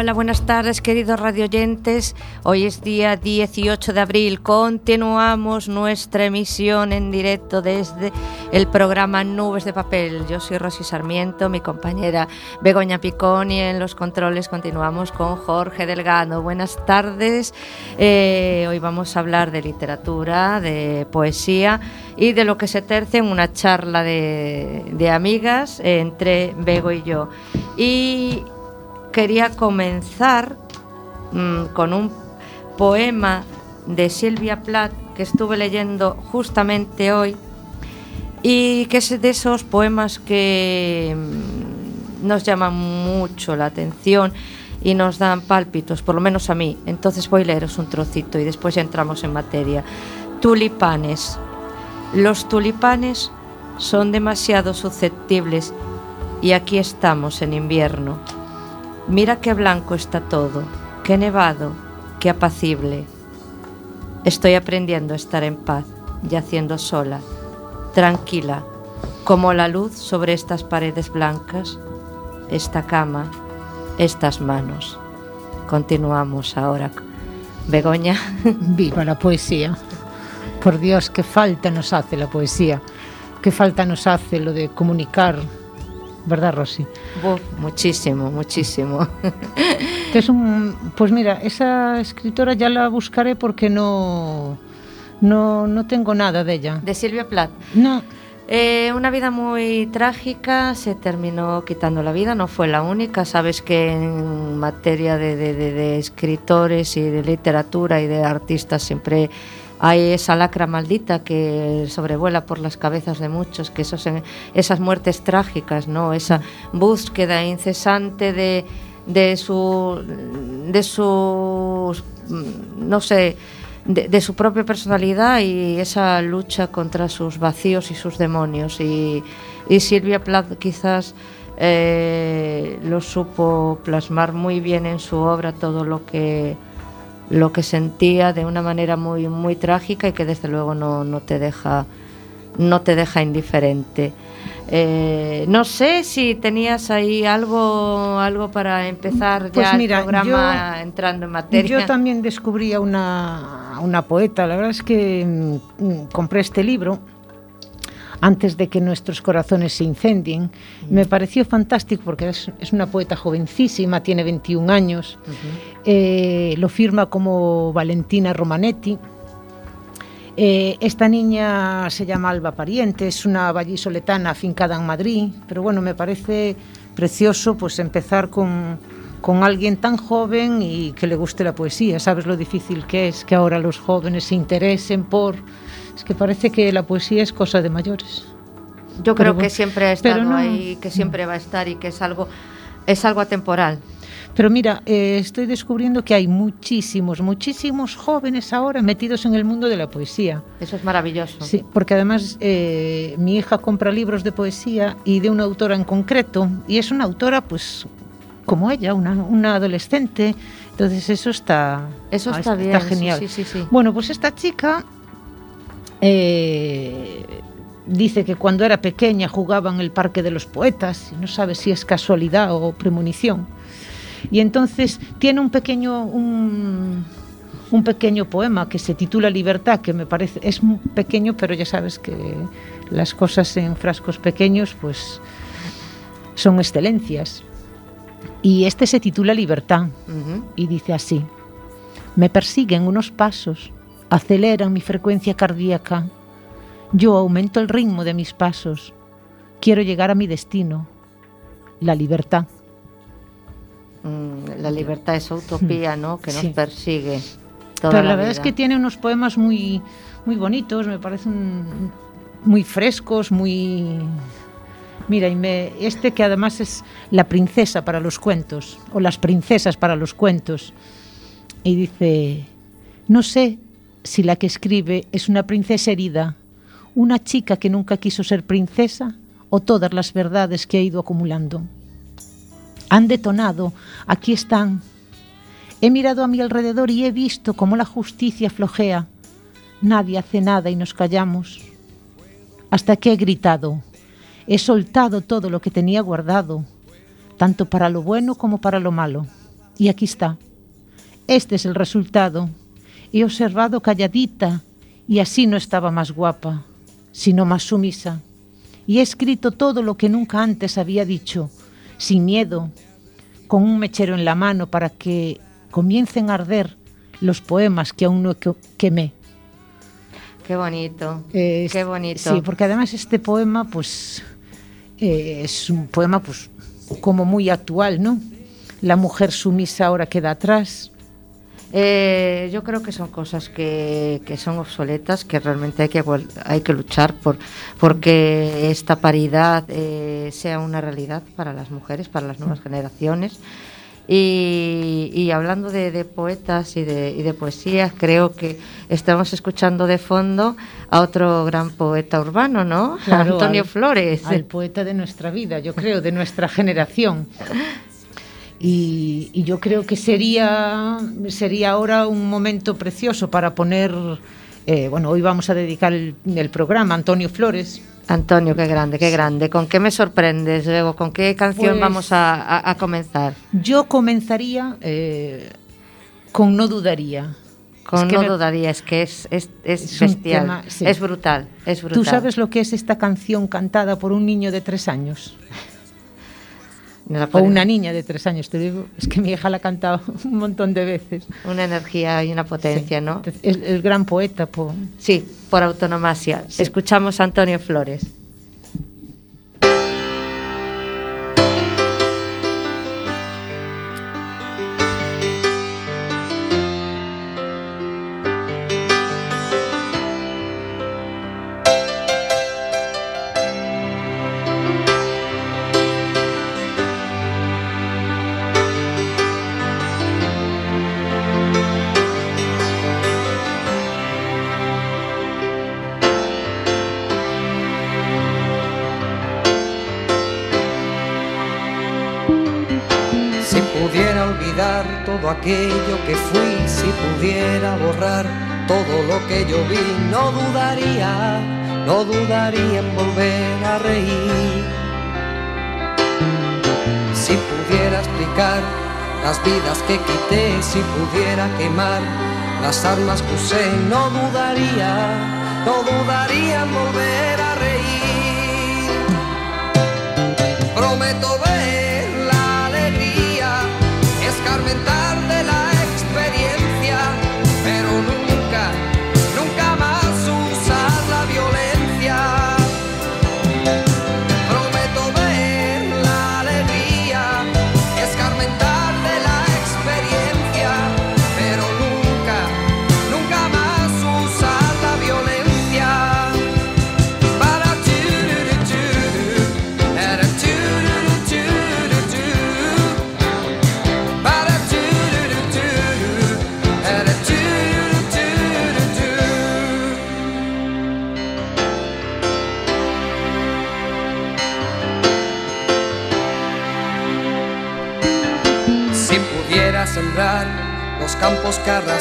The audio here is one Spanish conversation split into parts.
Hola, buenas tardes queridos radioyentes. Hoy es día 18 de abril. Continuamos nuestra emisión en directo desde el programa Nubes de Papel. Yo soy Rosy Sarmiento, mi compañera Begoña Picón y en los controles continuamos con Jorge Delgado. Buenas tardes. Eh, hoy vamos a hablar de literatura, de poesía y de lo que se terce en una charla de, amigas entre Bego y yo. Y quería comenzar mmm, con un poema de Silvia Plath que estuve leyendo justamente hoy y que es de esos poemas que mmm, nos llaman mucho la atención y nos dan pálpitos, por lo menos a mí. Entonces voy a leeros un trocito y después ya entramos en materia. Tulipanes. Los tulipanes son demasiado susceptibles y aquí estamos en invierno. Mira qué blanco está todo, qué nevado, qué apacible. Estoy aprendiendo a estar en paz, yaciendo sola, tranquila, como la luz sobre estas paredes blancas, esta cama, estas manos. Continuamos ahora. Begoña. Viva la poesía. Por Dios, qué falta nos hace la poesía. Qué falta nos hace lo de comunicar ¿verdad, Rosy? Uf, muchísimo, muchísimo. Es un, pues mira, esa escritora ya la buscaré porque no, no, no tengo nada de ella. De Silvia Plath. No. Eh, una vida muy trágica, se terminó quitando la vida, no fue la única. Sabes que en materia de, de, de, de escritores y de literatura y de artistas siempre hay esa lacra maldita que sobrevuela por las cabezas de muchos, que esos, esas muertes trágicas, ¿no? esa búsqueda incesante de, de, su, de sus, no sé, de, de, su propia personalidad y esa lucha contra sus vacíos y sus demonios. Y, y Silvia Plath quizás eh, lo supo plasmar muy bien en su obra todo lo que lo que sentía de una manera muy muy trágica y que desde luego no, no te deja no te deja indiferente. Eh, no sé si tenías ahí algo algo para empezar pues ya mira, el programa yo, entrando en materia. Yo también descubrí a una, una poeta, la verdad es que mm, compré este libro antes de que nuestros corazones se incendien. Me pareció fantástico porque es, es, una poeta jovencísima, tiene 21 años, uh -huh. eh, lo firma como Valentina Romanetti. Eh, esta niña se llama Alba Pariente, es una vallisoletana afincada en Madrid, pero bueno, me parece precioso pues empezar con, con alguien tan joven y que le guste la poesía. Sabes lo difícil que es que ahora los jóvenes se interesen por es que parece que la poesía es cosa de mayores. Yo creo pero, que siempre ha estado no, ahí, que siempre va a estar y que es algo, es algo atemporal. Pero mira, eh, estoy descubriendo que hay muchísimos, muchísimos jóvenes ahora metidos en el mundo de la poesía. Eso es maravilloso. Sí, porque además eh, mi hija compra libros de poesía y de una autora en concreto, y es una autora, pues, como ella, una, una adolescente. Entonces eso está, eso está, está bien, está genial. Sí, sí, sí, bueno, pues esta chica eh, dice que cuando era pequeña jugaba en el Parque de los Poetas, no sabe si es casualidad o premonición. Y entonces tiene un pequeño, un, un pequeño poema que se titula Libertad, que me parece, es pequeño, pero ya sabes que las cosas en frascos pequeños pues son excelencias. Y este se titula Libertad uh -huh. y dice así, me persiguen unos pasos aceleran mi frecuencia cardíaca. Yo aumento el ritmo de mis pasos. Quiero llegar a mi destino, la libertad. Mm, la libertad es utopía, ¿no? Que nos sí. persigue. Toda Pero la, la verdad vida. es que tiene unos poemas muy, muy bonitos, me parecen muy frescos, muy... Mira, y me, este que además es la princesa para los cuentos, o las princesas para los cuentos. Y dice, no sé si la que escribe es una princesa herida, una chica que nunca quiso ser princesa o todas las verdades que ha ido acumulando. Han detonado, aquí están. He mirado a mi alrededor y he visto cómo la justicia flojea. Nadie hace nada y nos callamos. Hasta que he gritado, he soltado todo lo que tenía guardado, tanto para lo bueno como para lo malo. Y aquí está. Este es el resultado. He observado calladita y así no estaba más guapa, sino más sumisa. Y he escrito todo lo que nunca antes había dicho, sin miedo, con un mechero en la mano para que comiencen a arder los poemas que aún no quemé. Qué bonito, eh, qué bonito. Sí, porque además este poema, pues, eh, es un poema, pues, como muy actual, ¿no? La mujer sumisa ahora queda atrás. Eh, yo creo que son cosas que, que, son obsoletas, que realmente hay que, hay que luchar por porque esta paridad eh, sea una realidad para las mujeres, para las nuevas generaciones. Y, hablando de, poetas y de, y de poesía, creo que estamos escuchando de fondo a otro gran poeta urbano, ¿no? Antonio Flores. el poeta de nuestra vida, yo creo, de nuestra generación. Y, yo creo que sería, sería ahora un momento precioso para poner, eh, bueno, hoy vamos a dedicar el, programa a Antonio Flores. Antonio, qué grande, qué grande. ¿Con qué me sorprendes, luego? ¿Con qué canción pues vamos a, comenzar? Yo comenzaría eh, con No Dudaría. Con No Dudaría, es que es, es, es, bestial, es brutal, es brutal. ¿Tú sabes lo que es esta canción cantada por un niño de tres años? O una niña de tres años, te digo, es que mi hija la ha cantado un montón de veces. Una energía y una potencia, ¿no? Es el gran poeta. Por... Sí, por autonomasia. Escuchamos a Antonio Flores. Vidas que quité, si pudiera quemar las armas que usé, no dudaría, no dudaría en volver a reír. Prometo ver la alegría escarmentar.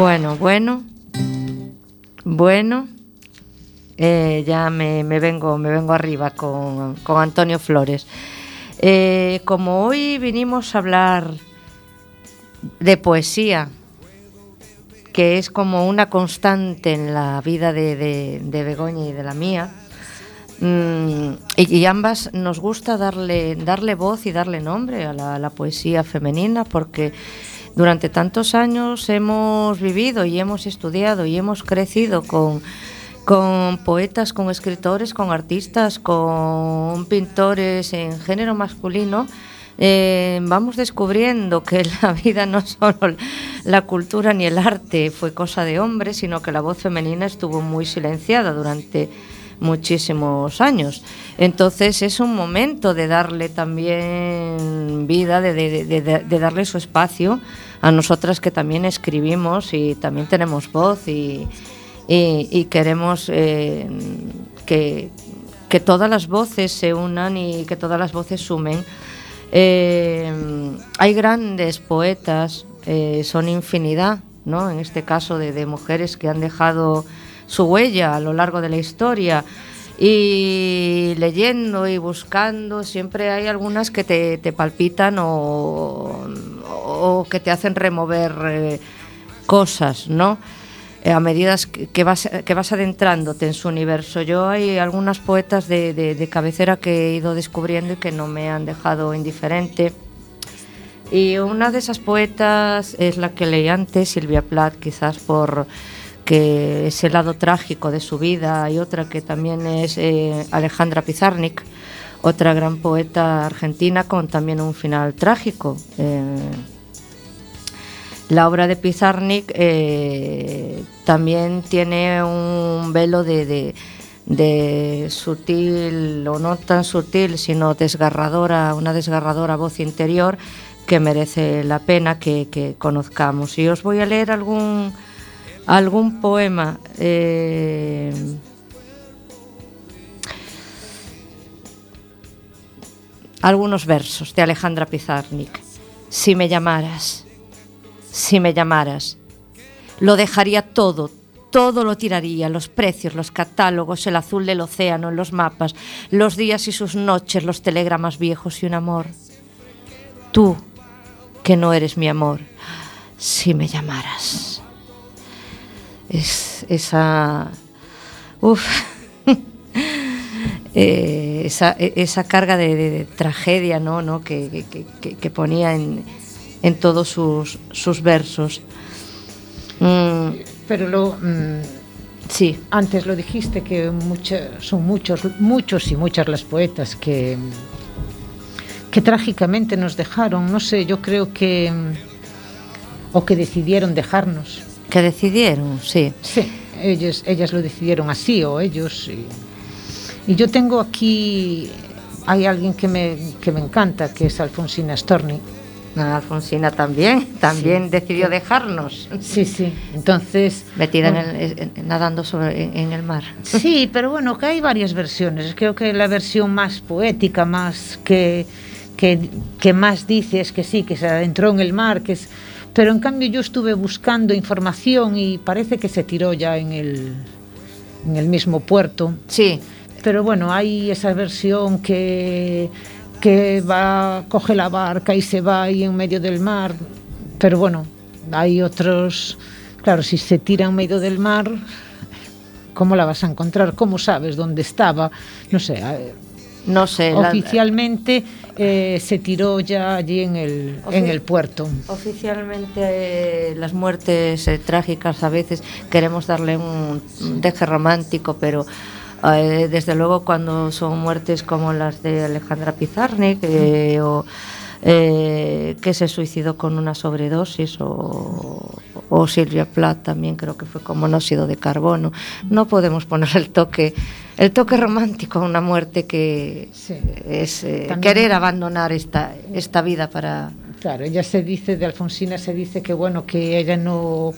Bueno, bueno, bueno. Eh, ya me, vengo, me vengo arriba con, con Antonio Flores. Eh, como hoy vinimos a hablar de poesía, que es como una constante en la vida de, de, Begoña y de la mía, mmm, y, ambas nos gusta darle, darle voz y darle nombre a la poesía femenina, porque durante tantos años hemos vivido y hemos estudiado y hemos crecido con con poetas, con escritores, con artistas, con pintores en género masculino, eh, vamos descubriendo que la vida no solo la cultura ni el arte fue cosa de hombres, sino que la voz femenina estuvo muy silenciada durante muchísimos años. Entonces es un momento de darle también vida, de, darle su espacio a nosotras que también escribimos y también tenemos voz y, queremos eh, que, todas las voces se unan y que todas las voces sumen. Eh, hay grandes poetas, eh, son infinidad, ¿no? en este caso de, mujeres que han dejado su huella a lo largo de la historia. Y leyendo y buscando, siempre hay algunas que te, palpitan o, o, que te hacen remover eh, cosas, ¿no? Eh, a medida que vas, que vas adentrándote en su universo. Yo hay algunas poetas de, de, de, cabecera que he ido descubriendo y que no me han dejado indiferente. Y una de esas poetas es la que leí antes, Silvia Plath, quizás por que ese lado trágico de su vida. Hay otra que también es eh, Alejandra Pizarnik, otra gran poeta argentina con también un final trágico. Eh, la obra de Pizarnik eh, también tiene un velo de, sutil, o no tan sutil, sino desgarradora, una desgarradora voz interior que merece la pena que conozcamos. Y os voy a leer algún, algún poema. Eh, algunos versos de Alejandra Pizarnik. Si me llamaras si me llamaras. Lo dejaría todo, todo lo tiraría, los precios, los catálogos, el azul del océano, los mapas, los días y sus noches, los telegramas viejos y un amor. Tú, que no eres mi amor, si me llamaras. Es esa... Uf. eh, esa, esa, carga de, de, de, tragedia ¿no? ¿no? Que, que, ponía en, en todos sus, sus versos. Mm. Pero lo, mm, sí. antes lo dijiste que mucha, son muchos, muchos y muchas las poetas que, que trágicamente nos dejaron. No sé, yo creo que o que decidieron dejarnos. Que decidieron, sí. Sí, ellos, ellas lo decidieron así o ellos. Y, y yo tengo aquí, hay alguien que me, que me encanta, que es Alfonsina Storni Alfonsina también, también sí. decidió dejarnos. Sí, sí. Entonces. Metida bueno, en el, en, nadando sobre, en, en, el mar. Sí, pero bueno, que hay varias versiones. Creo que la versión más poética, más que, que, que más dice es que sí, que se adentró en el mar, que es. Pero en cambio yo estuve buscando información y parece que se tiró ya en el, en el mismo puerto. Sí. Pero bueno, hay esa versión que que va, coge la barca y se va ahí en medio del mar. Pero bueno, hay otros, claro, si se tira en medio del mar, ¿cómo la vas a encontrar? ¿Cómo sabes dónde estaba? No sé. Eh, no sé. Oficialmente la... eh, se tiró ya allí en el, Ofici en el puerto. Oficialmente eh, las muertes eh, trágicas a veces queremos darle un deje romántico, pero Eh, desde luego cuando son muertes como las de Alejandra Pizarnik eh, o eh, que se suicidó con una sobredosis o, o Silvia Plath también creo que fue con monóxido de carbono no podemos poner el toque el toque romántico a una muerte que sí. es eh, querer abandonar esta, esta vida para claro, ella se dice de Alfonsina se dice que bueno que ella no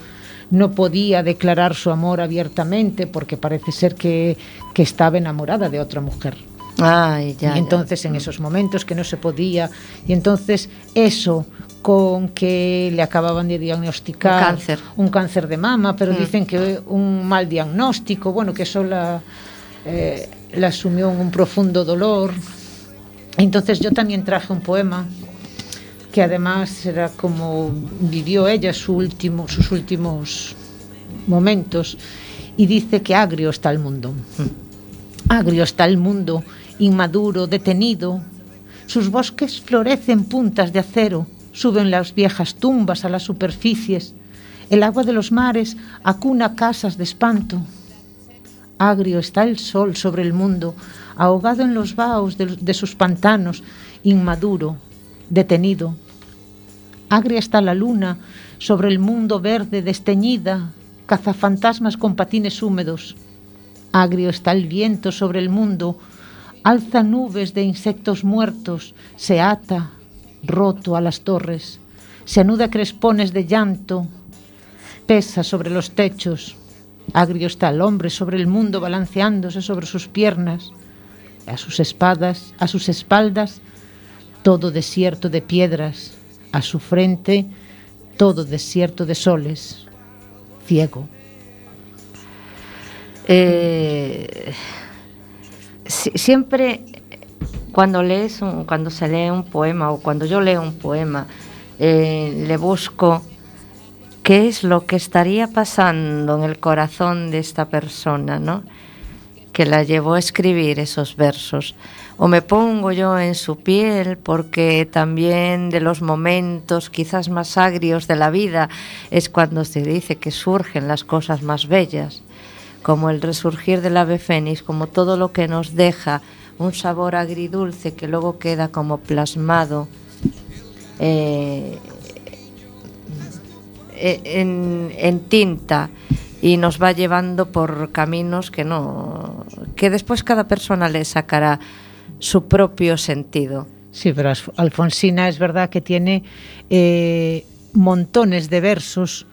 no podía declarar su amor abiertamente porque parece ser que, que estaba enamorada de otra mujer. Ay, ya, y entonces ya. en esos momentos que no se podía, y entonces eso con que le acababan de diagnosticar un cáncer, un cáncer de mama, pero mm. dicen que un mal diagnóstico, bueno, que eso la, eh, la asumió un profundo dolor. Entonces yo también traje un poema que además era como vivió ella sus últimos momentos y dice que agrio está el mundo. Agrio está el mundo, inmaduro, detenido. Sus bosques florecen puntas de acero Suben las viejas tumbas a las superficies. El agua de los mares acuna casas de espanto. Agrio está el sol sobre el mundo, ahogado en los vaos de, sus pantanos, inmaduro, detenido. Agria está la luna sobre el mundo verde desteñida, cazafantasmas con patines húmedos. Agrio está el viento sobre el mundo, alza nubes de insectos muertos, se ata, roto a las torres, se anuda crespones de llanto, pesa sobre los techos, agrio está el hombre sobre el mundo balanceándose sobre sus piernas, a sus espadas, a sus espaldas, todo desierto de piedras, a su frente, todo desierto de soles, ciego. Eh, siempre cuando lees cuando se lee un poema o cuando yo leo un poema, eh, le busco qué es lo que estaría pasando en el corazón de esta persona, ¿no? que la llevó a escribir esos versos. O me pongo yo en su piel porque también de los momentos quizás más agrios de la vida es cuando se dice que surgen las cosas más bellas, como el resurgir del ave fénix, como todo lo que nos deja un sabor agridulce que luego queda como plasmado eh, en, tinta y nos va llevando por caminos que no que después cada persona le sacará su propio sentido. Sí, pero Alfonsina es verdad que tiene eh, montones de versos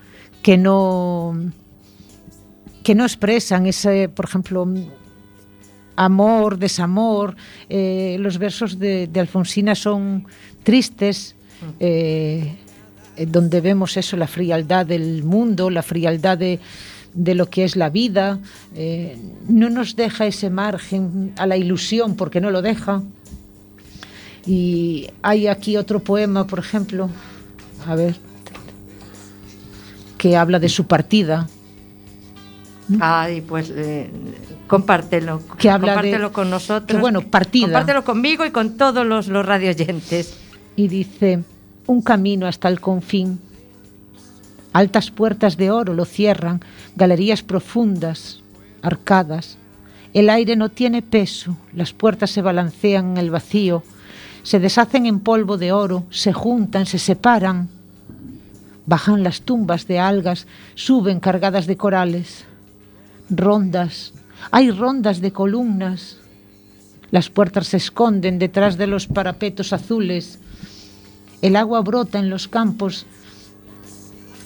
que no que no expresan ese, por ejemplo, amor, desamor. Eh, los versos de, de, Alfonsina son tristes, eh, donde vemos eso, la frialdad del mundo, la frialdad de, de lo que es la vida. Eh, no nos deja ese margen a la ilusión, porque no lo deja. Y hay aquí otro poema, por ejemplo, a ver, que habla de su partida Ay, pues eh, compártelo. Que habla compártelo con nosotros. bueno, partida. Compártelo conmigo y con todos los, los radioyentes. Y dice, un camino hasta el confín. Altas puertas de oro lo cierran, galerías profundas, arcadas. El aire no tiene peso, las puertas se balancean en el vacío, se deshacen en polvo de oro, se juntan, se separan. Bajan las tumbas de algas, suben cargadas de corales rondas, hay rondas de columnas. Las puertas se esconden detrás de los parapetos azules. El agua brota en los campos,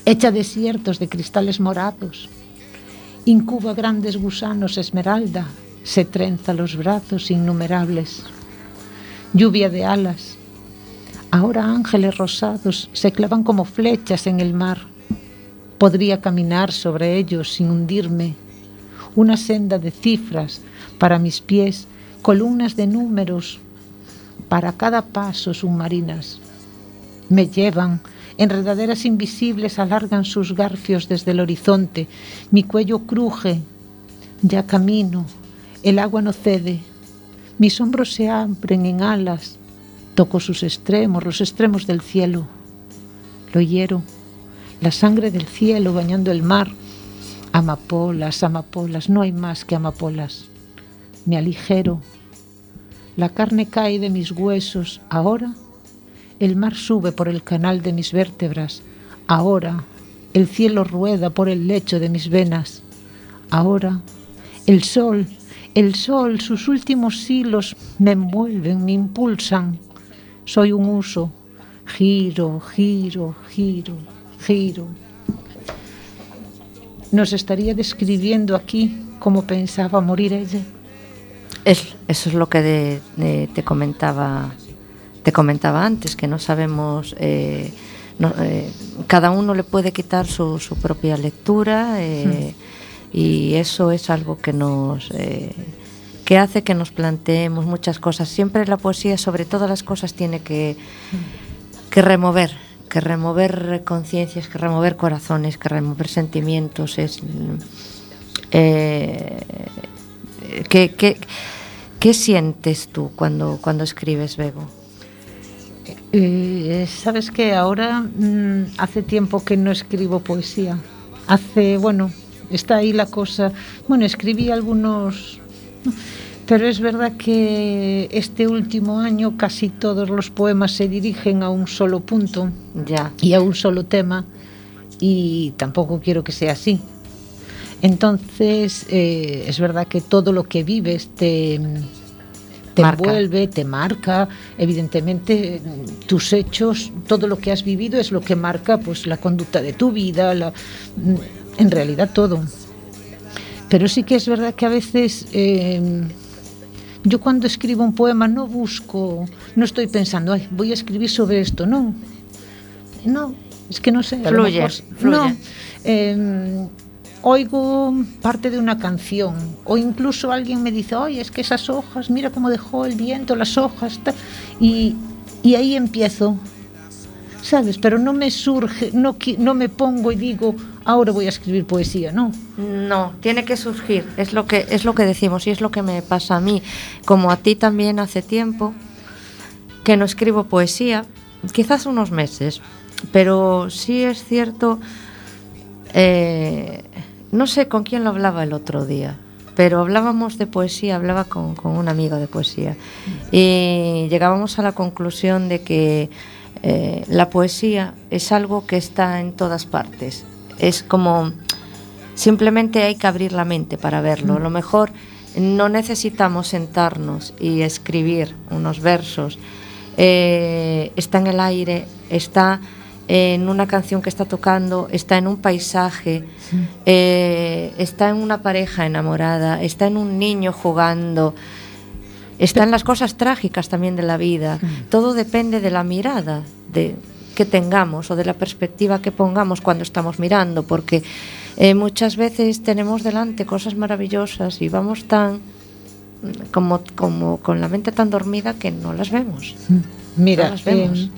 echa desiertos de cristales morados. Incuba grandes gusanos esmeralda, se trenza los brazos innumerables. Lluvia de alas. Ahora ángeles rosados se clavan como flechas en el mar. Podría caminar sobre ellos sin hundirme una senda de cifras para mis pies, columnas de números para cada paso submarinas. Me llevan, enredaderas invisibles alargan sus garfios desde el horizonte, mi cuello cruje, ya camino, el agua no cede, mis hombros se abren en alas, toco sus extremos, los extremos del cielo, lo hiero, la sangre del cielo bañando el mar, Amapolas, amapolas, no hay más que amapolas. Me aligero. La carne cae de mis huesos. Ahora el mar sube por el canal de mis vértebras. Ahora el cielo rueda por el lecho de mis venas. Ahora el sol, el sol, sus últimos hilos me envuelven, me impulsan. Soy un uso. Giro, giro, giro, giro nos estaría describiendo aquí cómo pensaba morir ella. Es, eso es lo que te comentaba te comentaba antes, que no sabemos eh, eh, cada uno le puede quitar su, su propia lectura eh, y eso es algo que nos que hace que nos planteemos muchas cosas. Siempre la poesía, sobre todas las cosas, tiene que, que remover, que remover conciencias, que remover corazones, que remover sentimientos. Es, eh, ¿qué, qué, sientes tú cuando, cuando escribes, Bego? Eh, Sabes que ahora mmm, hace tiempo que no escribo poesía. Hace, bueno, está ahí la cosa. Bueno, escribí algunos pero es verdad que este último año casi todos los poemas se dirigen a un solo punto ya. y a un solo tema y tampoco quiero que sea así. Entonces, eh, es verdad que todo lo que vives te, te marca. envuelve, te marca. Evidentemente, tus hechos, todo lo que has vivido es lo que marca pues, la conducta de tu vida, la, en realidad todo. Pero sí que es verdad que a veces eh, yo cuando escribo un poema no busco, no estoy pensando, Ay, voy a escribir sobre esto, no. No, es que no sé. Fluye, mejor, fluye. No. Eh, oigo parte de una canción o incluso alguien me dice, oye, es que esas hojas, mira cómo dejó el viento las hojas, y, y ahí empiezo ¿sabes? Pero no me surge, no, no me pongo y digo, ahora voy a escribir poesía, ¿no? No, tiene que surgir, es lo que, es lo que decimos y es lo que me pasa a mí, como a ti también hace tiempo, que no escribo poesía, quizás unos meses, pero sí es cierto, eh, no sé con quién lo hablaba el otro día, pero hablábamos de poesía, hablaba con, con un amigo de poesía y llegábamos a la conclusión de que eh, la poesía es algo que está en todas partes. Es como simplemente hay que abrir la mente para verlo. A lo mejor no necesitamos sentarnos y escribir unos versos. Eh, está en el aire, está en una canción que está tocando, está en un paisaje, sí. eh, está en una pareja enamorada, está en un niño jugando. Están las cosas trágicas también de la vida. Todo depende de la mirada de, que tengamos o de la perspectiva que pongamos cuando estamos mirando, porque eh, muchas veces tenemos delante cosas maravillosas y vamos tan como, como con la mente tan dormida que no las vemos. Mira, no las vemos. Eh,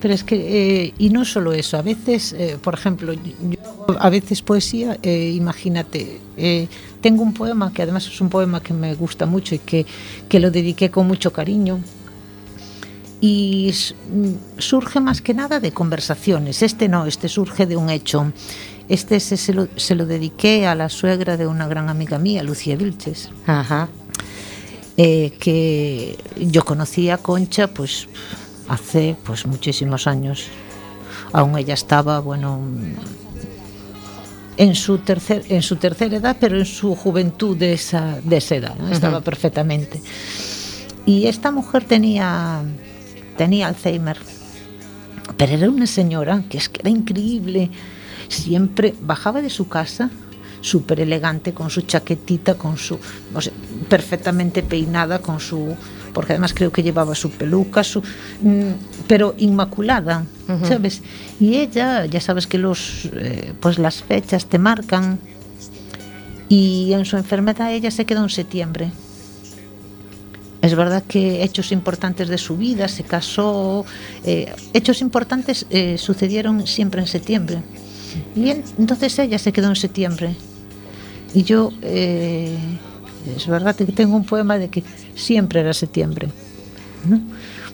pero es que, eh, y no solo eso, a veces, eh, por ejemplo, yo, a veces poesía, eh, imagínate, eh, tengo un poema que además es un poema que me gusta mucho y que, que lo dediqué con mucho cariño. Y surge más que nada de conversaciones. Este no, este surge de un hecho. Este se, se, lo, se lo dediqué a la suegra de una gran amiga mía, Lucía Vilches. Ajá. Eh, que yo conocí a Concha, pues hace pues muchísimos años. Aún ella estaba, bueno, en su tercer en su tercera edad, pero en su juventud de esa de esa edad, ¿no? estaba uh -huh. perfectamente. Y esta mujer tenía tenía Alzheimer. Pero era una señora que es que era increíble. Siempre bajaba de su casa súper elegante con su chaquetita, con su o sea, perfectamente peinada, con su porque además creo que llevaba su peluca, su, mmm, pero inmaculada, uh -huh. ¿sabes? Y ella, ya sabes que los, eh, pues las fechas te marcan. Y en su enfermedad ella se quedó en septiembre. Es verdad que hechos importantes de su vida, se casó, eh, hechos importantes eh, sucedieron siempre en septiembre. Y en, entonces ella se quedó en septiembre. Y yo, eh, es verdad que tengo un poema de que siempre era septiembre. ¿no?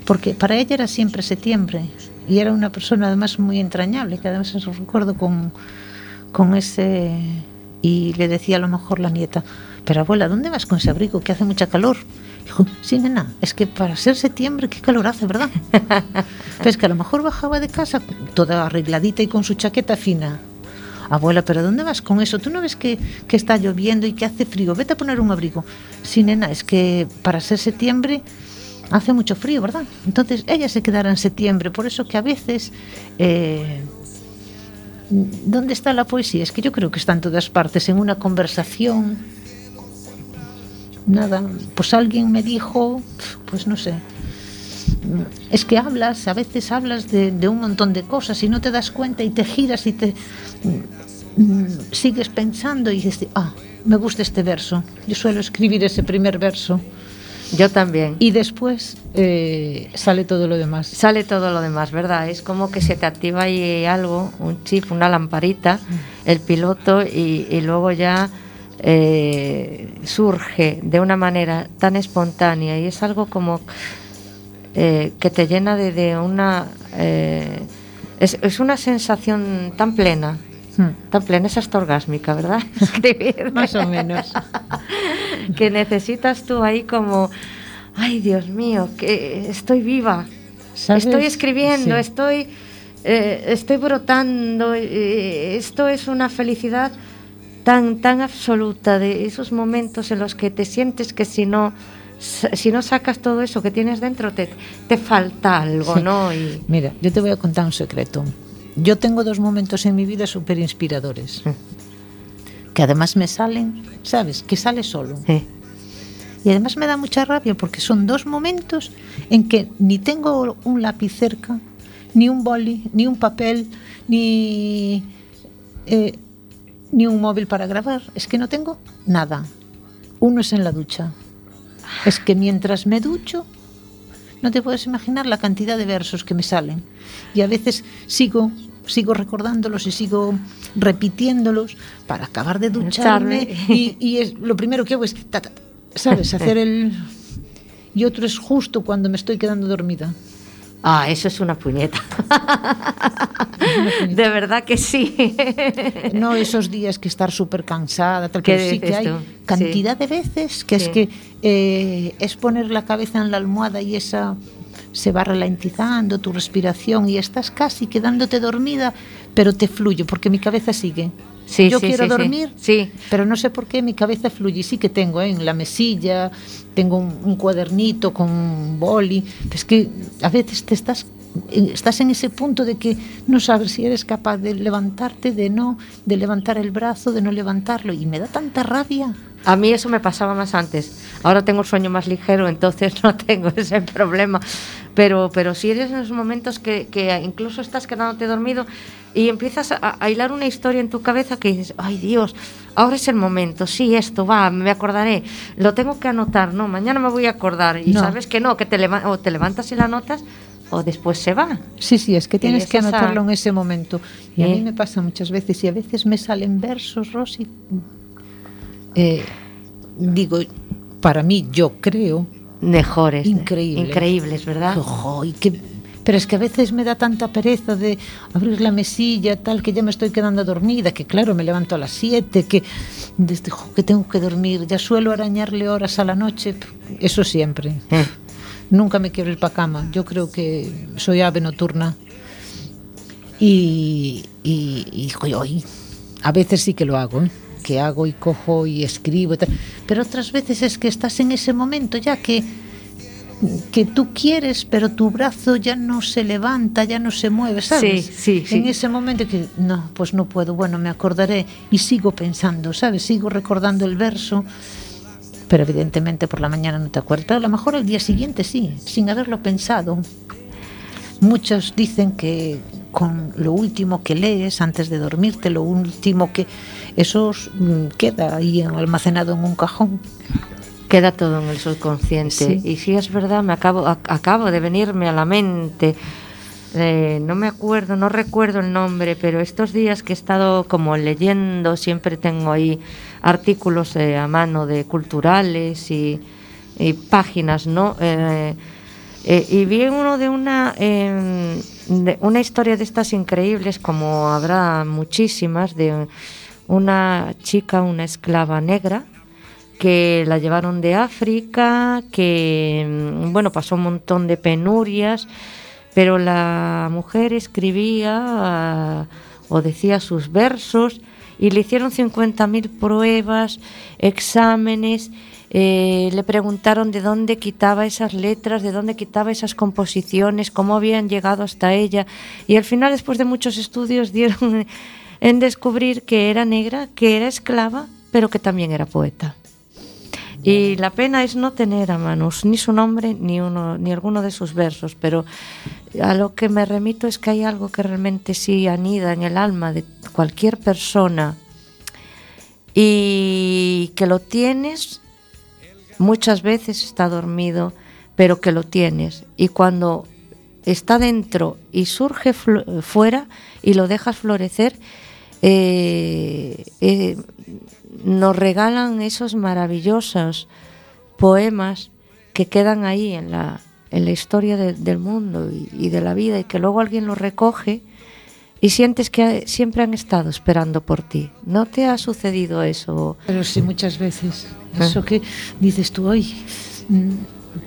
Porque para ella era siempre septiembre. Y era una persona además muy entrañable, que además os recuerdo con, con ese... Y le decía a lo mejor la nieta, pero abuela, ¿dónde vas con ese abrigo que hace mucha calor? Dijo, sí, nena, es que para ser septiembre, qué calor hace, ¿verdad? pues que a lo mejor bajaba de casa toda arregladita y con su chaqueta fina. Abuela, ¿pero dónde vas con eso? ¿Tú no ves que, está lloviendo y que hace frío? Vete a poner un abrigo. Sí, nena, es que para ser septiembre hace mucho frío, ¿verdad? Entonces ella se quedará en septiembre. Por eso que a veces... Eh, ¿Dónde está la poesía? Es que yo creo que está en todas partes, en una conversación. Nada, pues alguien me dijo, pues no sé, es que hablas, a veces hablas de, de, un montón de cosas y no te das cuenta y te giras y te mm, sigues pensando y dices, ah, me gusta este verso. Yo suelo escribir ese primer verso. Yo también. Y después eh, sale todo lo demás. Sale todo lo demás, ¿verdad? Es como que se te activa ahí algo, un chip, una lamparita, mm. el piloto y, y luego ya eh, surge de una manera tan espontánea y es algo como eh, que te llena de, de una... Eh, es, es, una sensación tan plena, hmm. tan plena, es hasta orgásmica, ¿verdad? Escribir. Más o menos. que necesitas tú ahí como, ay Dios mío, que estoy viva, ¿Sabes? estoy escribiendo, sí. estoy, eh, estoy brotando, esto es una felicidad tan, tan absoluta de esos momentos en los que te sientes que si no si no sacas todo eso que tienes dentro, te, te falta algo, ¿no? Y... Mira, yo te voy a contar un secreto. Yo tengo dos momentos en mi vida súper inspiradores. Mm. Que además me salen, ¿sabes? Que sale solo. Sí. Y además me da mucha rabia porque son dos momentos en que ni tengo un lápiz cerca, ni un boli, ni un papel, ni, eh, ni un móvil para grabar. Es que no tengo nada. Uno es en la ducha es que mientras me ducho, no te puedes imaginar la cantidad de versos que me salen. Y a veces sigo, sigo recordándolos y sigo repitiéndolos para acabar de ducharme. Y, y es, lo primero que hago es, ta, ta, ¿sabes? Hacer el... Y otro es justo cuando me estoy quedando dormida. Ah, eso es una puñeta. de verdad que sí. no esos días que estar súper cansada, tal que sí que hay tú? cantidad sí. de veces que sí. es que eh, es poner la cabeza en la almohada y esa se va ralentizando tu respiración y estás casi quedándote dormida, pero te fluye porque mi cabeza sigue. Sí, Yo sí, quiero sí, dormir, sí. pero no sé por qué mi cabeza fluye. Sí que tengo ¿eh? en la mesilla, tengo un, un, cuadernito con un boli. Es que a veces te estás, estás en ese punto de que no sabes si eres capaz de levantarte, de no, de levantar el brazo, de no levantarlo. Y me da tanta rabia. A mí eso me pasaba más antes. Ahora tengo el sueño más ligero, entonces no tengo ese problema. Pero, pero si eres en esos momentos que, que incluso estás quedándote dormido y empiezas a, a, hilar una historia en tu cabeza que dices, ay Dios, ahora es el momento, sí, esto va, me acordaré, lo tengo que anotar, no, mañana me voy a acordar. Y no. sabes que no, que te, leva o te levantas y la anotas o después se va. Sí, sí, es que tienes que anotarlo esa... en ese momento. Y a mí me pasa muchas veces y a veces me salen versos, Rosy. Eh, digo, para mí, yo creo mejores, increíbles, increíbles ¿verdad? Ojo, y que, pero es que a veces me da tanta pereza de abrir la mesilla, tal, que ya me estoy quedando dormida, que claro, me levanto a las 7, que, desde, que tengo que dormir, ya suelo arañarle horas a la noche, eso siempre. Eh. Nunca me quiero ir para cama, yo creo que soy ave nocturna. Y, y, y, y a veces sí que lo hago, ¿eh? que hago y cojo y escribo y tal. pero otras veces es que estás en ese momento ya que que tú quieres pero tu brazo ya no se levanta ya no se mueve sabes sí, sí, en sí. ese momento que no pues no puedo bueno me acordaré y sigo pensando sabes sigo recordando el verso pero evidentemente por la mañana no te acuerdas a lo mejor el día siguiente sí sin haberlo pensado muchos dicen que con lo último que lees antes de dormirte, lo último que eso mm, queda ahí almacenado en un cajón. Queda todo en el subconsciente. Sí. Y si es verdad, me acabo, acabo de venirme a la mente. Eh, no me acuerdo, no recuerdo el nombre, pero estos días que he estado como leyendo, siempre tengo ahí artículos eh, a mano de culturales y, páginas, ¿no? Eh, eh, y vi uno de una, eh, de una historia de estas increíbles, como habrá muchísimas, de una chica, una esclava negra, que la llevaron de África, que mm, bueno, pasó un montón de penurias, pero la mujer escribía uh, o decía sus versos y le hicieron 50.000 pruebas, exámenes eh, le preguntaron de dónde quitaba esas letras, de dónde quitaba esas composiciones, cómo habían llegado hasta ella. Y al final, después de muchos estudios, dieron en descubrir que era negra, que era esclava, pero que también era poeta. Y la pena es no tener a manos ni su nombre ni, uno, ni alguno de sus versos, pero a lo que me remito es que hay algo que realmente sí anida en el alma de cualquier persona y que lo tienes, muchas veces está dormido, pero que lo tienes. Y cuando está dentro y surge fuera y lo dejas florecer, eh, eh, nos regalan esos maravillosos poemas que quedan ahí en la, en la historia del mundo y, de la vida y que luego alguien los recoge y sientes que siempre han estado esperando por ti. ¿No te ha sucedido eso? Pero sí, muchas veces. ¿Eh? Eso que dices tú hoy. Mm,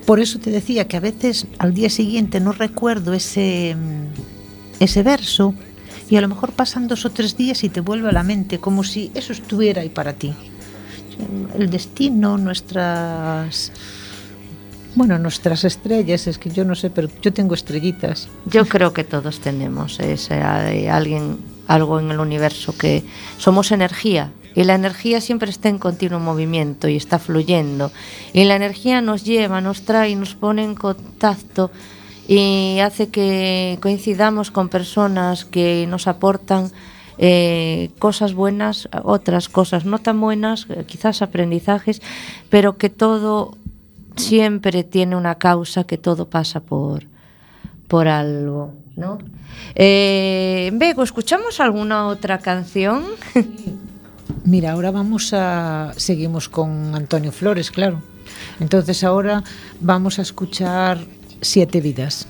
por eso te decía que a veces al día siguiente no recuerdo ese, mm, ese verso y a lo mejor pasan dos o tres días y te vuelve a la mente como si eso estuviera ahí para ti. El destino, nuestras... Bueno, nuestras estrellas, es que yo no sé, pero yo tengo estrellitas. Yo creo que todos tenemos ese, alguien, algo en el universo que somos energía y la energía siempre está en continuo movimiento y está fluyendo y la energía nos lleva, nos trae, nos pone en contacto y hace que coincidamos con personas que nos aportan eh, cosas buenas, otras cosas no tan buenas, eh, quizás aprendizajes, pero que todo siempre tiene una causa, que todo pasa por, por algo. ¿no? Eh, ¿escuchamos alguna otra canción? Mira, ahora vamos a. Seguimos con Antonio Flores, claro. Entonces ahora vamos a escuchar Siete vidas.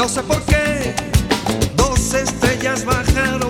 No sé por qué dos estrellas bajaron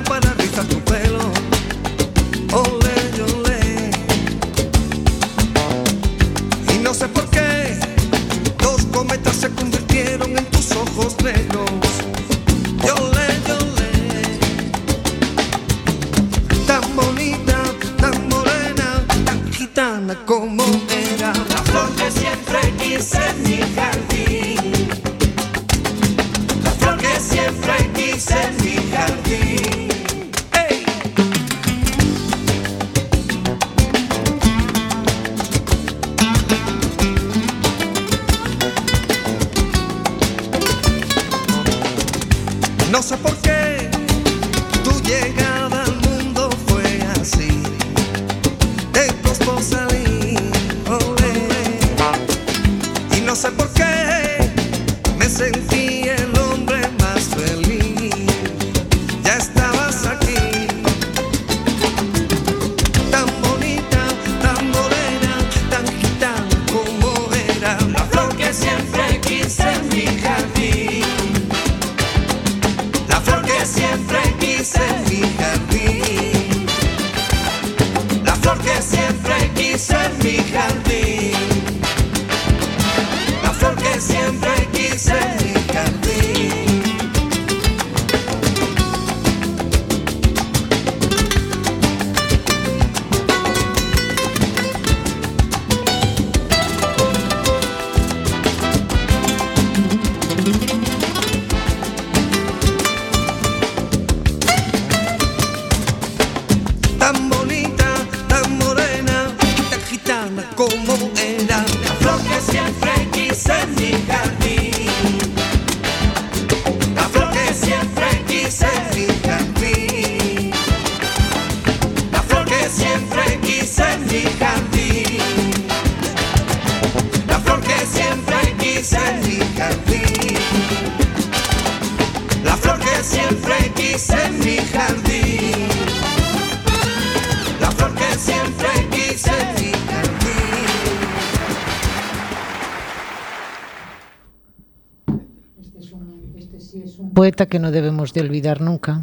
que no debemos de olvidar nunca.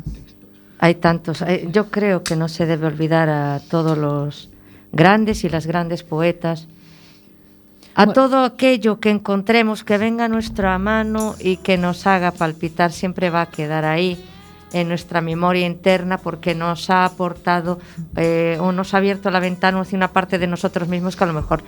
Hay tantos. eh, Yo creo que no se debe olvidar a todos los grandes y las grandes poetas. A Bueno. todo aquello que encontremos que venga a nuestra mano y que nos haga palpitar siempre va a quedar ahí en nuestra memoria interna porque nos ha aportado eh, o nos ha abierto la ventana hacia una parte de nosotros mismos que a lo mejor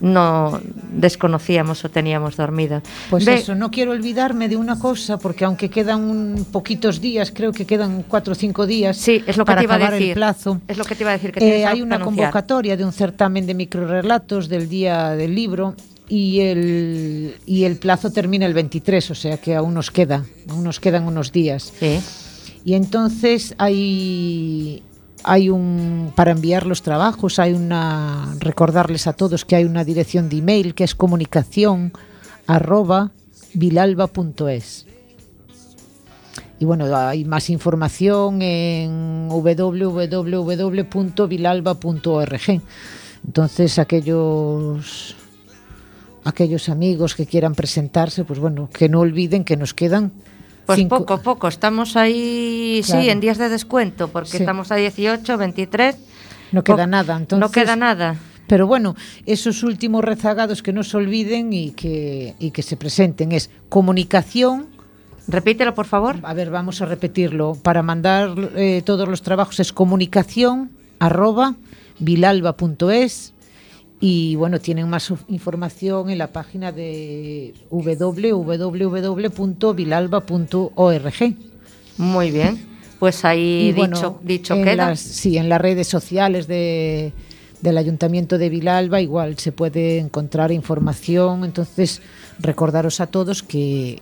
no desconocíamos o teníamos dormida. Pues Ve- eso, no quiero olvidarme de una cosa, porque aunque quedan un poquitos días, creo que quedan cuatro o cinco días Sí, es lo que para te iba a acabar decir. el plazo. Es lo que te iba a decir que Eh, hay una anunciar. convocatoria de un certamen de microrelatos del Día del Libro y el, y el plazo termina el 23, o sea que aún nos queda, aún nos quedan unos días. Sí. Y entonces hay, hay un, para enviar los trabajos, hay una, recordarles a todos que hay una dirección de email que es comunicación. Y bueno, hay más información en www.vilalba.org. Entonces aquellos aquellos amigos que quieran presentarse, pues bueno, que no olviden que nos quedan Pues cinco- poco a poco, estamos ahí, Claro. sí, en días de descuento, porque Sí. estamos a 18, 23. No queda nada, entonces- No queda nada. Pero bueno, esos últimos rezagados que no se olviden y que, y que se presenten es comunicación. Repítelo, por favor. A ver, vamos a repetirlo. Para mandar eh, todos los trabajos es comunicación arroba vilalba.es y bueno, tienen más información en la página de www.vilalba.org. Muy bien. Pues ahí Y bueno, dicho, dicho en queda. Las, sí, en las redes sociales de, del Ayuntamiento de Vilalba igual se puede encontrar información. Entonces, recordaros a todos que,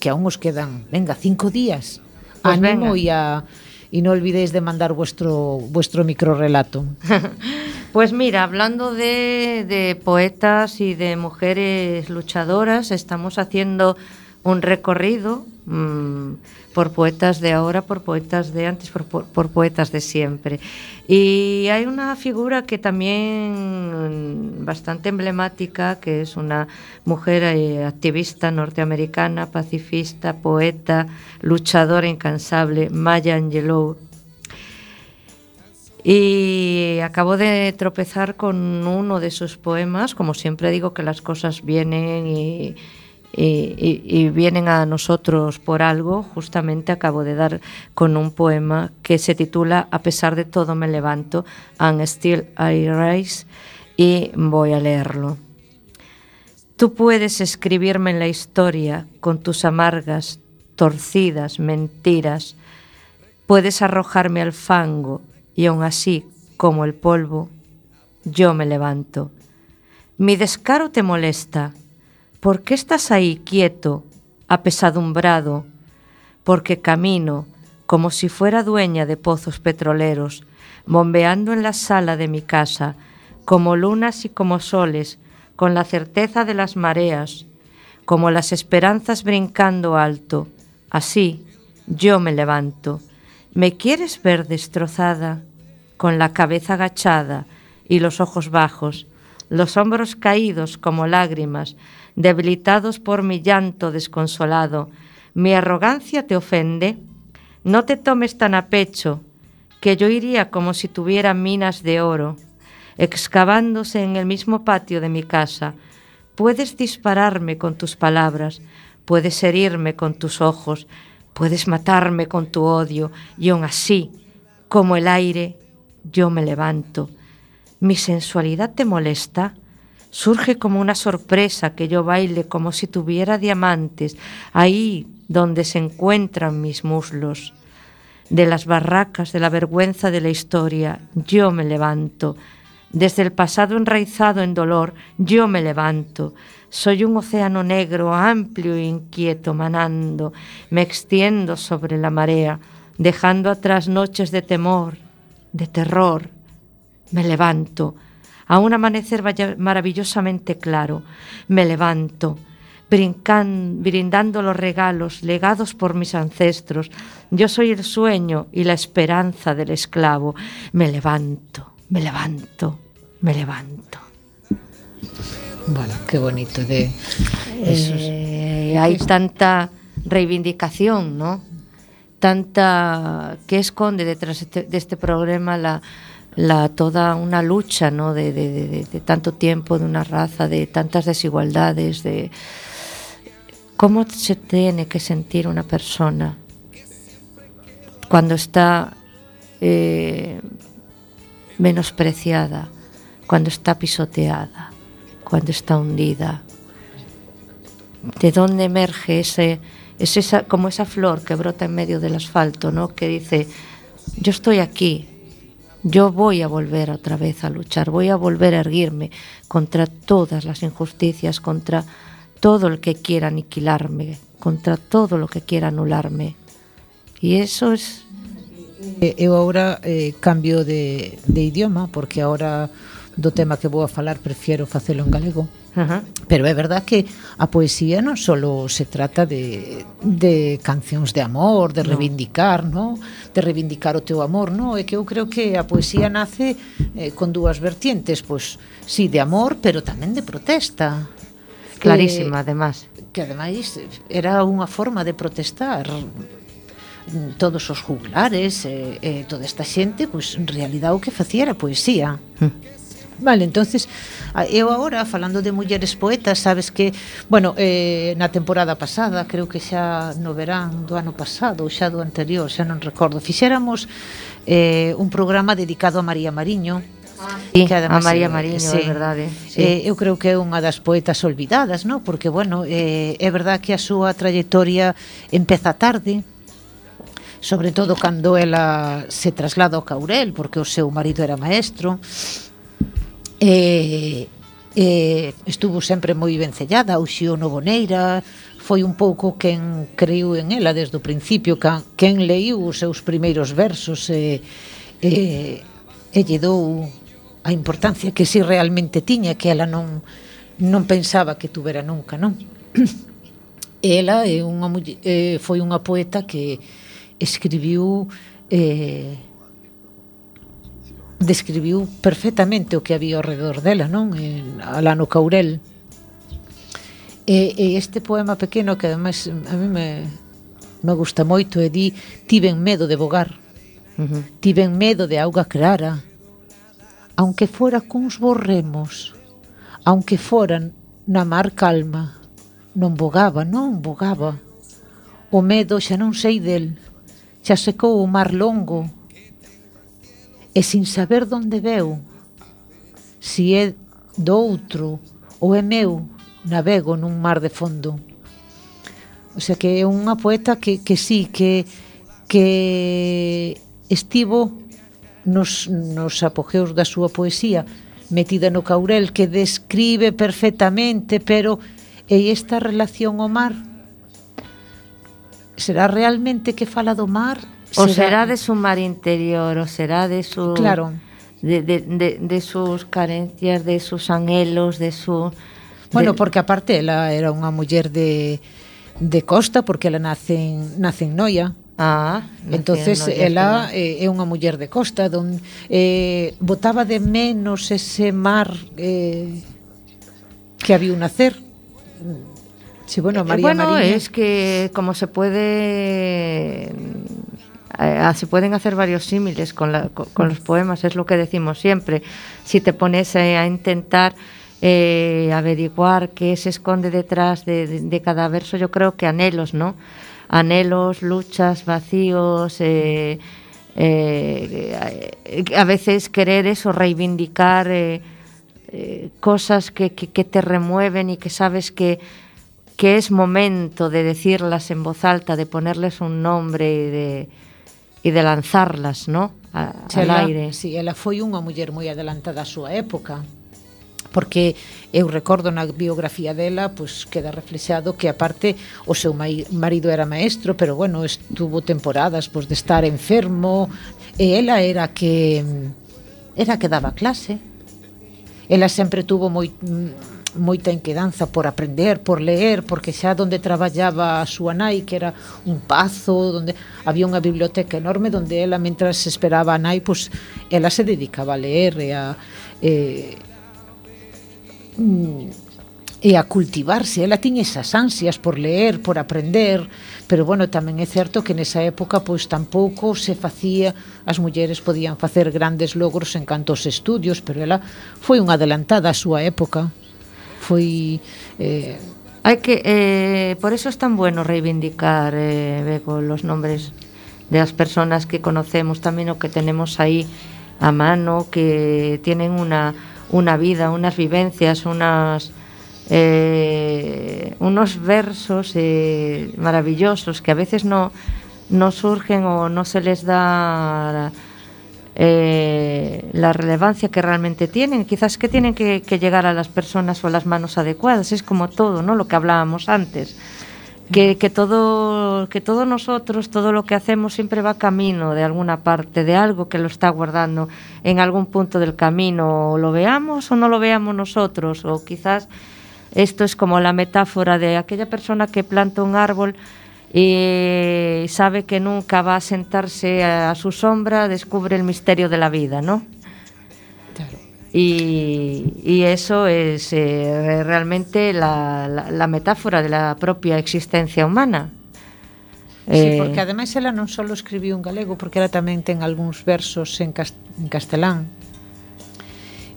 que aún os quedan, venga, cinco días. Pues Ánimo venga. y, a- y no olvidéis de mandar vuestro, vuestro microrelato. Pues mira, hablando de, de poetas y de mujeres luchadoras, estamos haciendo un recorrido mm, por poetas de ahora, por poetas de antes, por, por- por poetas de siempre. Y hay una figura que también bastante emblemática, que es una mujer eh, activista norteamericana, pacifista, poeta, luchadora incansable, Maya Angelou. Y acabo de tropezar con uno de sus poemas, como siempre digo que las cosas vienen y, y- vienen a nosotros por algo, justamente acabo de dar con un poema que se titula A pesar de todo me levanto, and still I rise, y voy a leerlo. Tú puedes escribirme en la historia con tus amargas, torcidas mentiras, puedes arrojarme al fango y aun así, como el polvo, yo me levanto. Mi descaro te molesta. ¿Por qué estás ahí quieto, apesadumbrado? Porque camino como si fuera dueña de pozos petroleros, bombeando en la sala de mi casa, como lunas y como soles, con la certeza de las mareas, como las esperanzas brincando alto. Así yo me levanto. ¿Me quieres ver destrozada, con la cabeza agachada y los ojos bajos, los hombros caídos como lágrimas, debilitados por mi llanto desconsolado? ¿Mi arrogancia te ofende? No te tomes tan a pecho, que yo iría como si tuviera minas de oro, excavándose en el mismo patio de mi casa. Puedes dispararme con tus palabras, puedes herirme con tus ojos, puedes matarme con tu odio, y aun así, como el aire, yo me levanto. ¿Mi sensualidad te molesta? Surge como una sorpresa que yo baile como si tuviera diamantes ahí donde se encuentran mis muslos. De las barracas de la vergüenza de la historia, yo me levanto. Desde el pasado enraizado en dolor, yo me levanto. Soy un océano negro, amplio e inquieto, manando. Me extiendo sobre la marea, dejando atrás noches de temor, de terror. Me levanto. A un amanecer maravillosamente claro, me levanto, brincan- brindando los regalos legados por mis ancestros. Yo soy el sueño y la esperanza del esclavo. Me levanto, me levanto, me levanto. Bueno, qué bonito de esos. Eh, hay tanta reivindicación, ¿no? Tanta que esconde detrás de este, de este problema la, la toda una lucha, ¿no? De, tanto tiempo, de una raza, de tantas desigualdades, de cómo se tiene que sentir una persona cuando está eh, menospreciada, cuando está pisoteada, cuando está hundida. ¿De dónde emerge ese, es esa, como esa flor que brota en medio del asfalto, ¿no? que dice, yo estoy aquí, Yo voy a volver otra vez a luchar, voy a volver a erguirme contra todas las injusticias, contra todo el que quiera aniquilarme, contra todo lo que quiera anularme. Y eso es... Eh, eh, Eu agora eh, cambio de, de idioma, porque agora do tema que vou a falar prefiero facelo en galego. Uh -huh. Pero é verdad que a poesía non só se trata de, de cancións de amor, de reivindicar, no. no? de reivindicar o teu amor, no? é que eu creo que a poesía nace eh, con dúas vertientes, pois sí, de amor, pero tamén de protesta. Clarísima, eh, además. Que ademais era unha forma de protestar todos os juglares e eh, eh, toda esta xente, pois en realidad o que facía era poesía. Mm. Vale, entonces ah, eu agora falando de mulleres poetas, sabes que, bueno, eh, na temporada pasada, creo que xa no verán do ano pasado ou xa do anterior, xa non recordo, fixéramos eh, un programa dedicado a María Mariño, Sí, que además, a María Mariño, sí, é verdade. Sí. Eh, eu creo que é unha das poetas olvidadas, ¿no? Porque bueno, eh, é verdad que a súa trayectoria empeza tarde, sobre todo cando ela se traslada ao Caurel, porque o seu marido era maestro, eh, eh, estuvo sempre moi vencellada, Uxío Novoneira, foi un pouco quen creiu en ela desde o principio, quen, quen leiu os seus primeiros versos e, eh, e, e lle dou a importancia que si realmente tiña, que ela non, non pensaba que tuvera nunca, non? Ela é unha, eh, foi unha poeta que escribiu eh, describiu perfectamente o que había ao redor dela, non? En, alá no Caurel. E, e este poema pequeno que ademais a mí me, me gusta moito e di Tiven medo de bogar, uh -huh. tiven medo de auga clara, aunque fora cuns borremos, aunque foran na mar calma, non bogaba, non bogaba. O medo xa non sei del, xa secou o mar longo, e sin saber donde veu, si é do outro ou é meu, navego nun mar de fondo. O sea que é unha poeta que, que sí, que, que estivo nos, nos apogeos da súa poesía, metida no caurel, que describe perfectamente, pero e esta relación ao mar será realmente que fala do mar O será, será de su mar interior, o será de su... Claro. De, de, de, de sus carencias, de sus anhelos, de su... Bueno, porque aparte ela era unha muller de, de costa, porque ela nace en, nace en Noia. Ah, entonces no ela eh, é unha muller de costa don, eh, botaba de menos ese mar eh, que había nacer Sí, bueno, eh, María eh, bueno, María. es que como se puede eh, se pueden hacer varios símiles con, la, con, los poemas, es lo que decimos siempre. Si te pones eh, a intentar eh, averiguar qué se esconde detrás de, cada verso, yo creo que anhelos, ¿no? anhelos, luchas, vacíos, a veces querer eso, reivindicar cosas que, te remueven y que sabes que, que es momento de decirlas en voz alta, de ponerles un nombre y de, e de lanzarlas, ¿no? A, Chela, al aire. Si, sí, ela foi unha muller moi adelantada á súa época porque eu recordo na biografía dela, pois queda reflexado que aparte o seu marido era maestro, pero bueno, estuvo temporadas pois de estar enfermo, e ela era que era que daba clase. Ela sempre tuvo moi moita inquedanza por aprender, por leer, porque xa onde traballaba a súa nai, que era un pazo, onde había unha biblioteca enorme onde ela mentras esperaba a nai, pois ela se dedicaba a leer e a eh, e a cultivarse, ela tiña esas ansias por leer por aprender, pero bueno, tamén é certo que nesa época pois tampouco se facía, as mulleres podían facer grandes logros en canto aos estudios, pero ela foi unha adelantada á súa época. Foi eh, que eh, por eso es tan bueno reivindicar eh, los nombres de las personas que conocemos, también o que tenemos ahí a mano, que tienen una, una vida, unas vivencias, unas eh, unos versos eh, maravillosos que a veces no, no surgen o no se les da eh, la relevancia que realmente tienen. Quizás que tienen que, llegar a las personas o a las manos adecuadas. Es como todo, ¿no? Lo que hablábamos antes. Que, que, todo, que todo nosotros, todo lo que hacemos siempre va camino de alguna parte, de algo que lo está guardando en algún punto del camino, o lo veamos o no lo veamos nosotros, o quizás esto es como la metáfora de aquella persona que planta un árbol y sabe que nunca va a sentarse a su sombra, descubre el misterio de la vida, ¿no? Claro. Y, y eso es eh, realmente la, la, la metáfora de la propia existencia humana. Sí, porque ademais ela non só escribiu en galego, porque ela tamén ten algúns versos en, cast en castelán.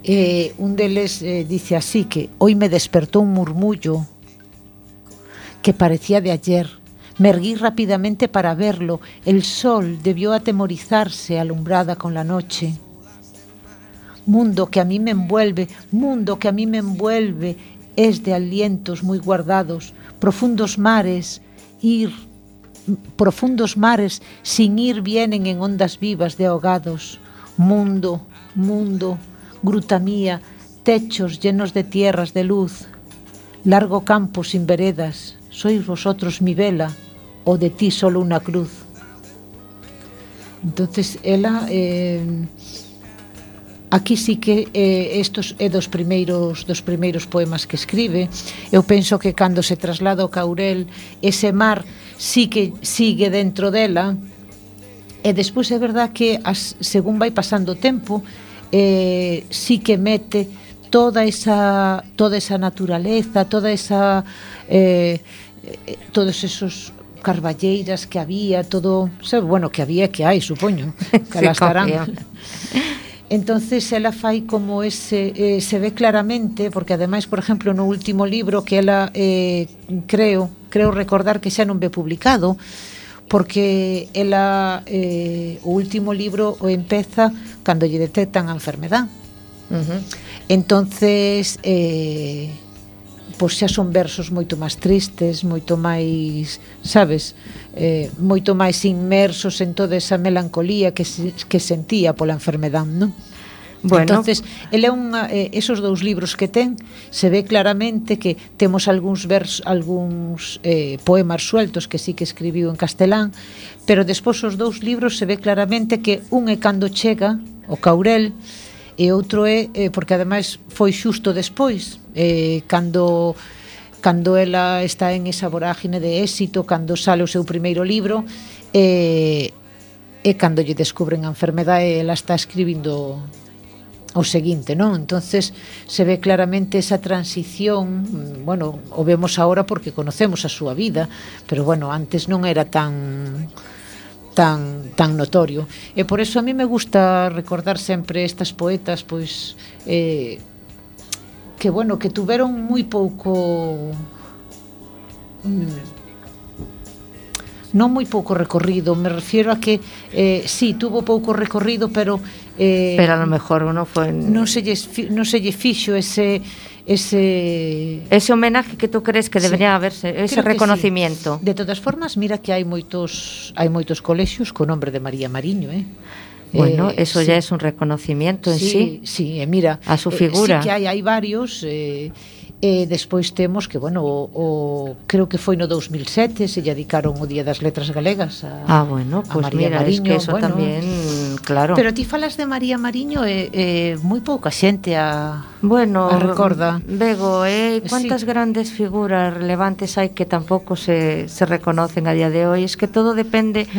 Eh, un deles eh, dice así que hoy me despertó un murmullo que parecía de ayer Me erguí rápidamente para verlo. El sol debió atemorizarse alumbrada con la noche. Mundo que a mí me envuelve, mundo que a mí me envuelve, es de alientos muy guardados, profundos mares, ir, profundos mares sin ir vienen en ondas vivas de ahogados. Mundo, mundo, gruta mía, techos llenos de tierras de luz, largo campo sin veredas, sois vosotros mi vela, o de ti solo una cruz. Entonces, ela eh, aquí sí que eh, estos é dos primeiros dos primeiros poemas que escribe. Eu penso que cando se traslada ao Caurel, ese mar sí que sigue dentro dela. E despois é verdad que as, según vai pasando o tempo, eh, sí que mete toda esa toda esa naturaleza, toda esa eh, eh todos esos carballeiras que había, todo, sabe, bueno, que había que hai, supoño, que las estarán. Entonces ela fai como ese eh, se ve claramente porque ademais, por exemplo, no último libro que ela eh, creo, creo recordar que xa non ve publicado, porque ela eh, o último libro o empeza cando lle detectan a enfermedad. Uh -huh. Entonces eh, pois xa son versos moito máis tristes, moito máis, sabes, eh, moito máis inmersos en toda esa melancolía que, se, que sentía pola enfermedad, non? Bueno. Entonces, ele é unha eh, esos dous libros que ten, se ve claramente que temos algúns vers, algúns eh poemas sueltos que sí que escribiu en castelán, pero despois os dous libros se ve claramente que un é cando chega o Caurel, e outro é eh, porque ademais foi xusto despois eh, cando cando ela está en esa vorágine de éxito, cando sale o seu primeiro libro, e, e cando lle descubren a enfermedade, ela está escribindo o seguinte, non? Entonces se ve claramente esa transición, bueno, o vemos agora porque conocemos a súa vida, pero bueno, antes non era tan tan tan notorio. E por eso a mí me gusta recordar sempre estas poetas, pois eh que bueno, que tuveron moi pouco mm, non moi pouco recorrido, me refiero a que eh, sí, tuvo pouco recorrido, pero eh, pero a lo mejor non foi non se lle, non se lle fixo ese ese ese homenaje que tú crees que debería sí, haberse, ese reconocimiento. Sí. De todas formas, mira que hai moitos hai moitos colexios co nombre de María Mariño, eh? Bueno, eh, eso sí. ya es un reconocimiento en sí. Sí, sí eh, mira. A su eh, figura. Eh, sí que hai hai varios. Eh, E despois temos que, bueno, o, o creo que foi no 2007 se lle dedicaron o Día das Letras Galegas a Ah, bueno, pois pues María mira, Mariño, es que eso bueno, tamén, claro. Pero ti falas de María Mariño e eh, eh, moi pouca xente a Bueno, a recorda. Bego, eh, eh, cuántas sí. grandes figuras relevantes hai que tampouco se se reconocen a día de hoy, es que todo depende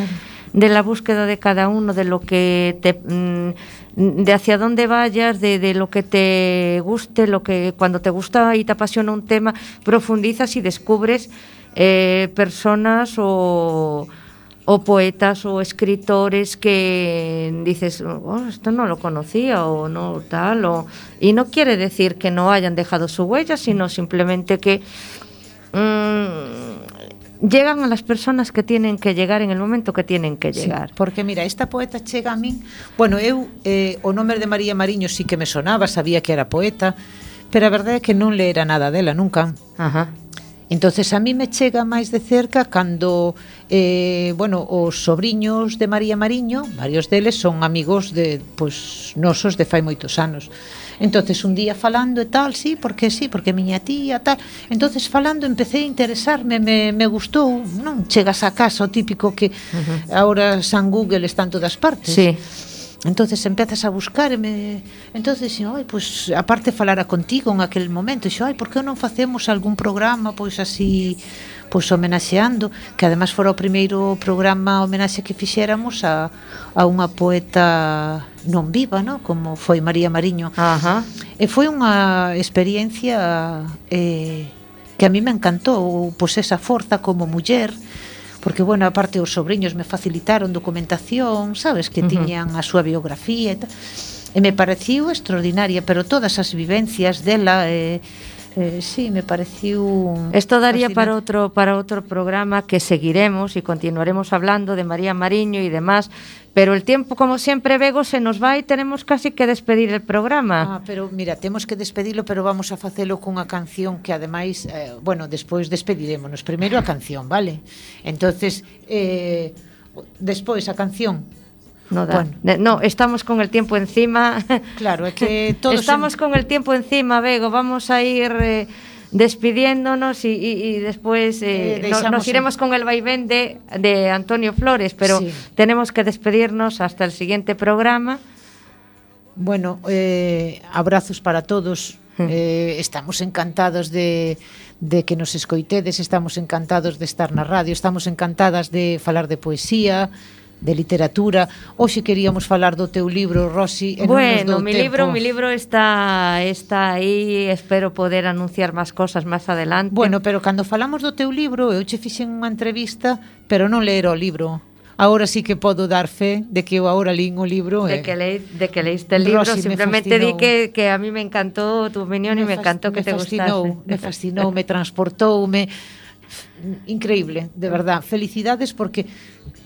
de la búsqueda de cada uno, de lo que te mm, de hacia dónde vayas, de, de, lo que te guste, lo que cuando te gusta y te apasiona un tema, profundizas y descubres eh, personas o, o, poetas o escritores que dices, oh, esto no lo conocía o no tal, o, y no quiere decir que no hayan dejado su huella, sino simplemente que mmm, llegan a las personas que tienen que llegar en el momento que tienen que llegar. Sí, porque mira, esta poeta chega a min, bueno, eu eh, o nome de María Mariño sí que me sonaba, sabía que era poeta, pero a verdade é que non le era nada dela nunca. Ajá. Entonces a mí me chega máis de cerca cando eh, bueno, os sobriños de María Mariño, varios deles son amigos de pois nosos de fai moitos anos. Entonces un día falando e tal, sí, porque sí, porque miña tía tal. Entonces falando empecé a interesarme, me, me gustou, non chegas a casa o típico que uh -huh. agora San Google está en todas partes. Sí entonces empezas a buscarme entonces dixen, ai, pois aparte falara contigo en aquel momento dixo, ai, por que non facemos algún programa pois así pois homenaxeando que además fora o primeiro programa homenaxe que fixéramos a, a unha poeta non viva, no? como foi María Mariño Ajá. e foi unha experiencia eh, que a mí me encantou pois esa forza como muller porque bueno, aparte os sobrinhos me facilitaron documentación, sabes, que uh -huh. tiñan a súa biografía e tal. E me pareciu extraordinaria, pero todas as vivencias dela eh, Eh, sí, me pareció Esto daría para otro para otro programa que seguiremos y continuaremos hablando de María Mariño y demás, pero el tiempo como siempre Bego se nos va y tenemos casi que despedir el programa. Ah, pero mira, temos que despedirlo, pero vamos a facelo cunha canción que ademais, eh, bueno, despois despediremos primeiro a canción, vale? Entonces, eh, despois a canción No, da. Bueno. no, estamos con el tiempo encima. Claro, es que todos estamos en... con el tiempo encima, Bego. Vamos a ir eh, despidiéndonos y, y, y después eh, eh, no, nos iremos en... con el vaivén de, de Antonio Flores, pero sí. tenemos que despedirnos hasta el siguiente programa. Bueno, abrazos para todos. Eh, estamos encantados de, de que nos escoitedes, estamos encantados de estar na radio, estamos encantadas de falar de poesía, de literatura. Hoxe queríamos falar do teu libro, Rosy, e bueno, non nos dou mi tempo. libro, mi libro está está aí, espero poder anunciar máis cosas máis adelante. Bueno, pero cando falamos do teu libro, eu che fixen unha entrevista, pero non leer o libro. Agora sí que podo dar fe de que eu agora lín o libro de eh. que leí, de que leíste el libro, Rosy, simplemente di que, que a mí me encantou tu opinión me e me encantou que me te fascinou, gustase. Me fascinou, me transportou, me increíble, de verdad. Felicidades porque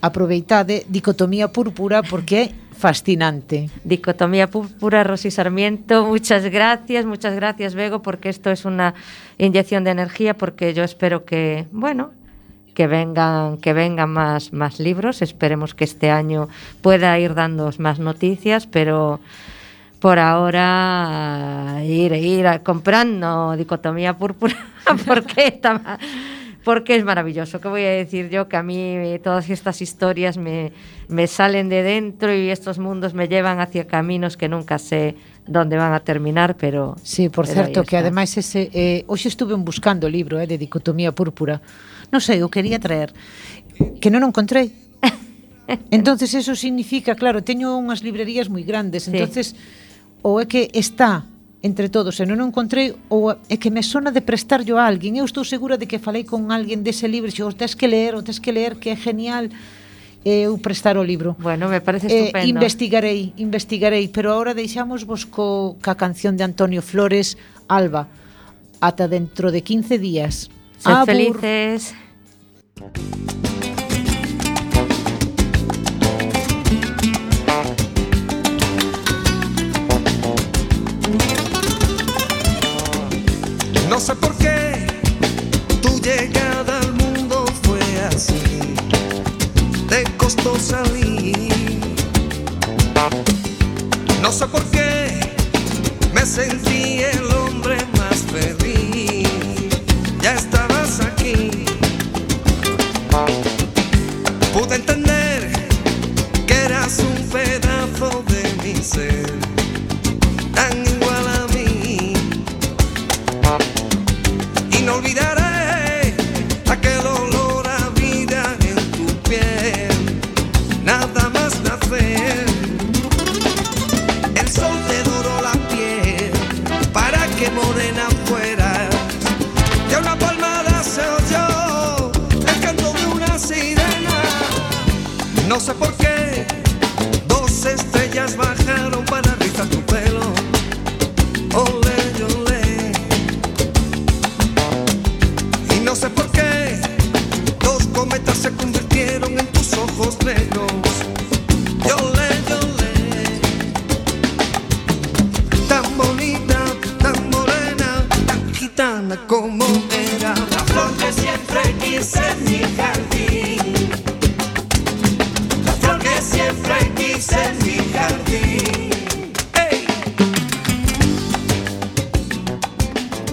aproveitade Dicotomía Púrpura porque é fascinante. Dicotomía Púrpura, Rosy Sarmiento, muchas gracias, muchas gracias, Bego, porque esto es una inyección de energía, porque yo espero que, bueno, que vengan, que vengan más, más libros. Esperemos que este año pueda ir dando más noticias, pero por ahora ir, ir comprando Dicotomía Púrpura, porque está porque es maravilloso. ¿Qué voy a decir yo? Que a mí eh, todas estas historias me, me salen de dentro y estos mundos me llevan hacia caminos que nunca sé dónde van a terminar, pero... Sí, por pero certo, que ademais ese... Eh, hoxe estuve buscando o libro eh, de dicotomía púrpura. Non sei, o quería traer, que non o encontrei. entonces eso significa, claro, teño unhas librerías moi grandes, entonces sí. o é que está entre todos e non o encontrei ou é que me sona de prestarlo a alguén eu estou segura de que falei con alguén dese libro e o oh, tens que ler, o tens que ler que é genial eu prestar o libro. Bueno, me parece eh, estupendo. Eh, investigarei, investigarei, pero agora deixamos vos co, ca canción de Antonio Flores, Alba. Ata dentro de 15 días. Sed Abur... felices. Costó salir. No sé por qué me sentí el hombre más feliz,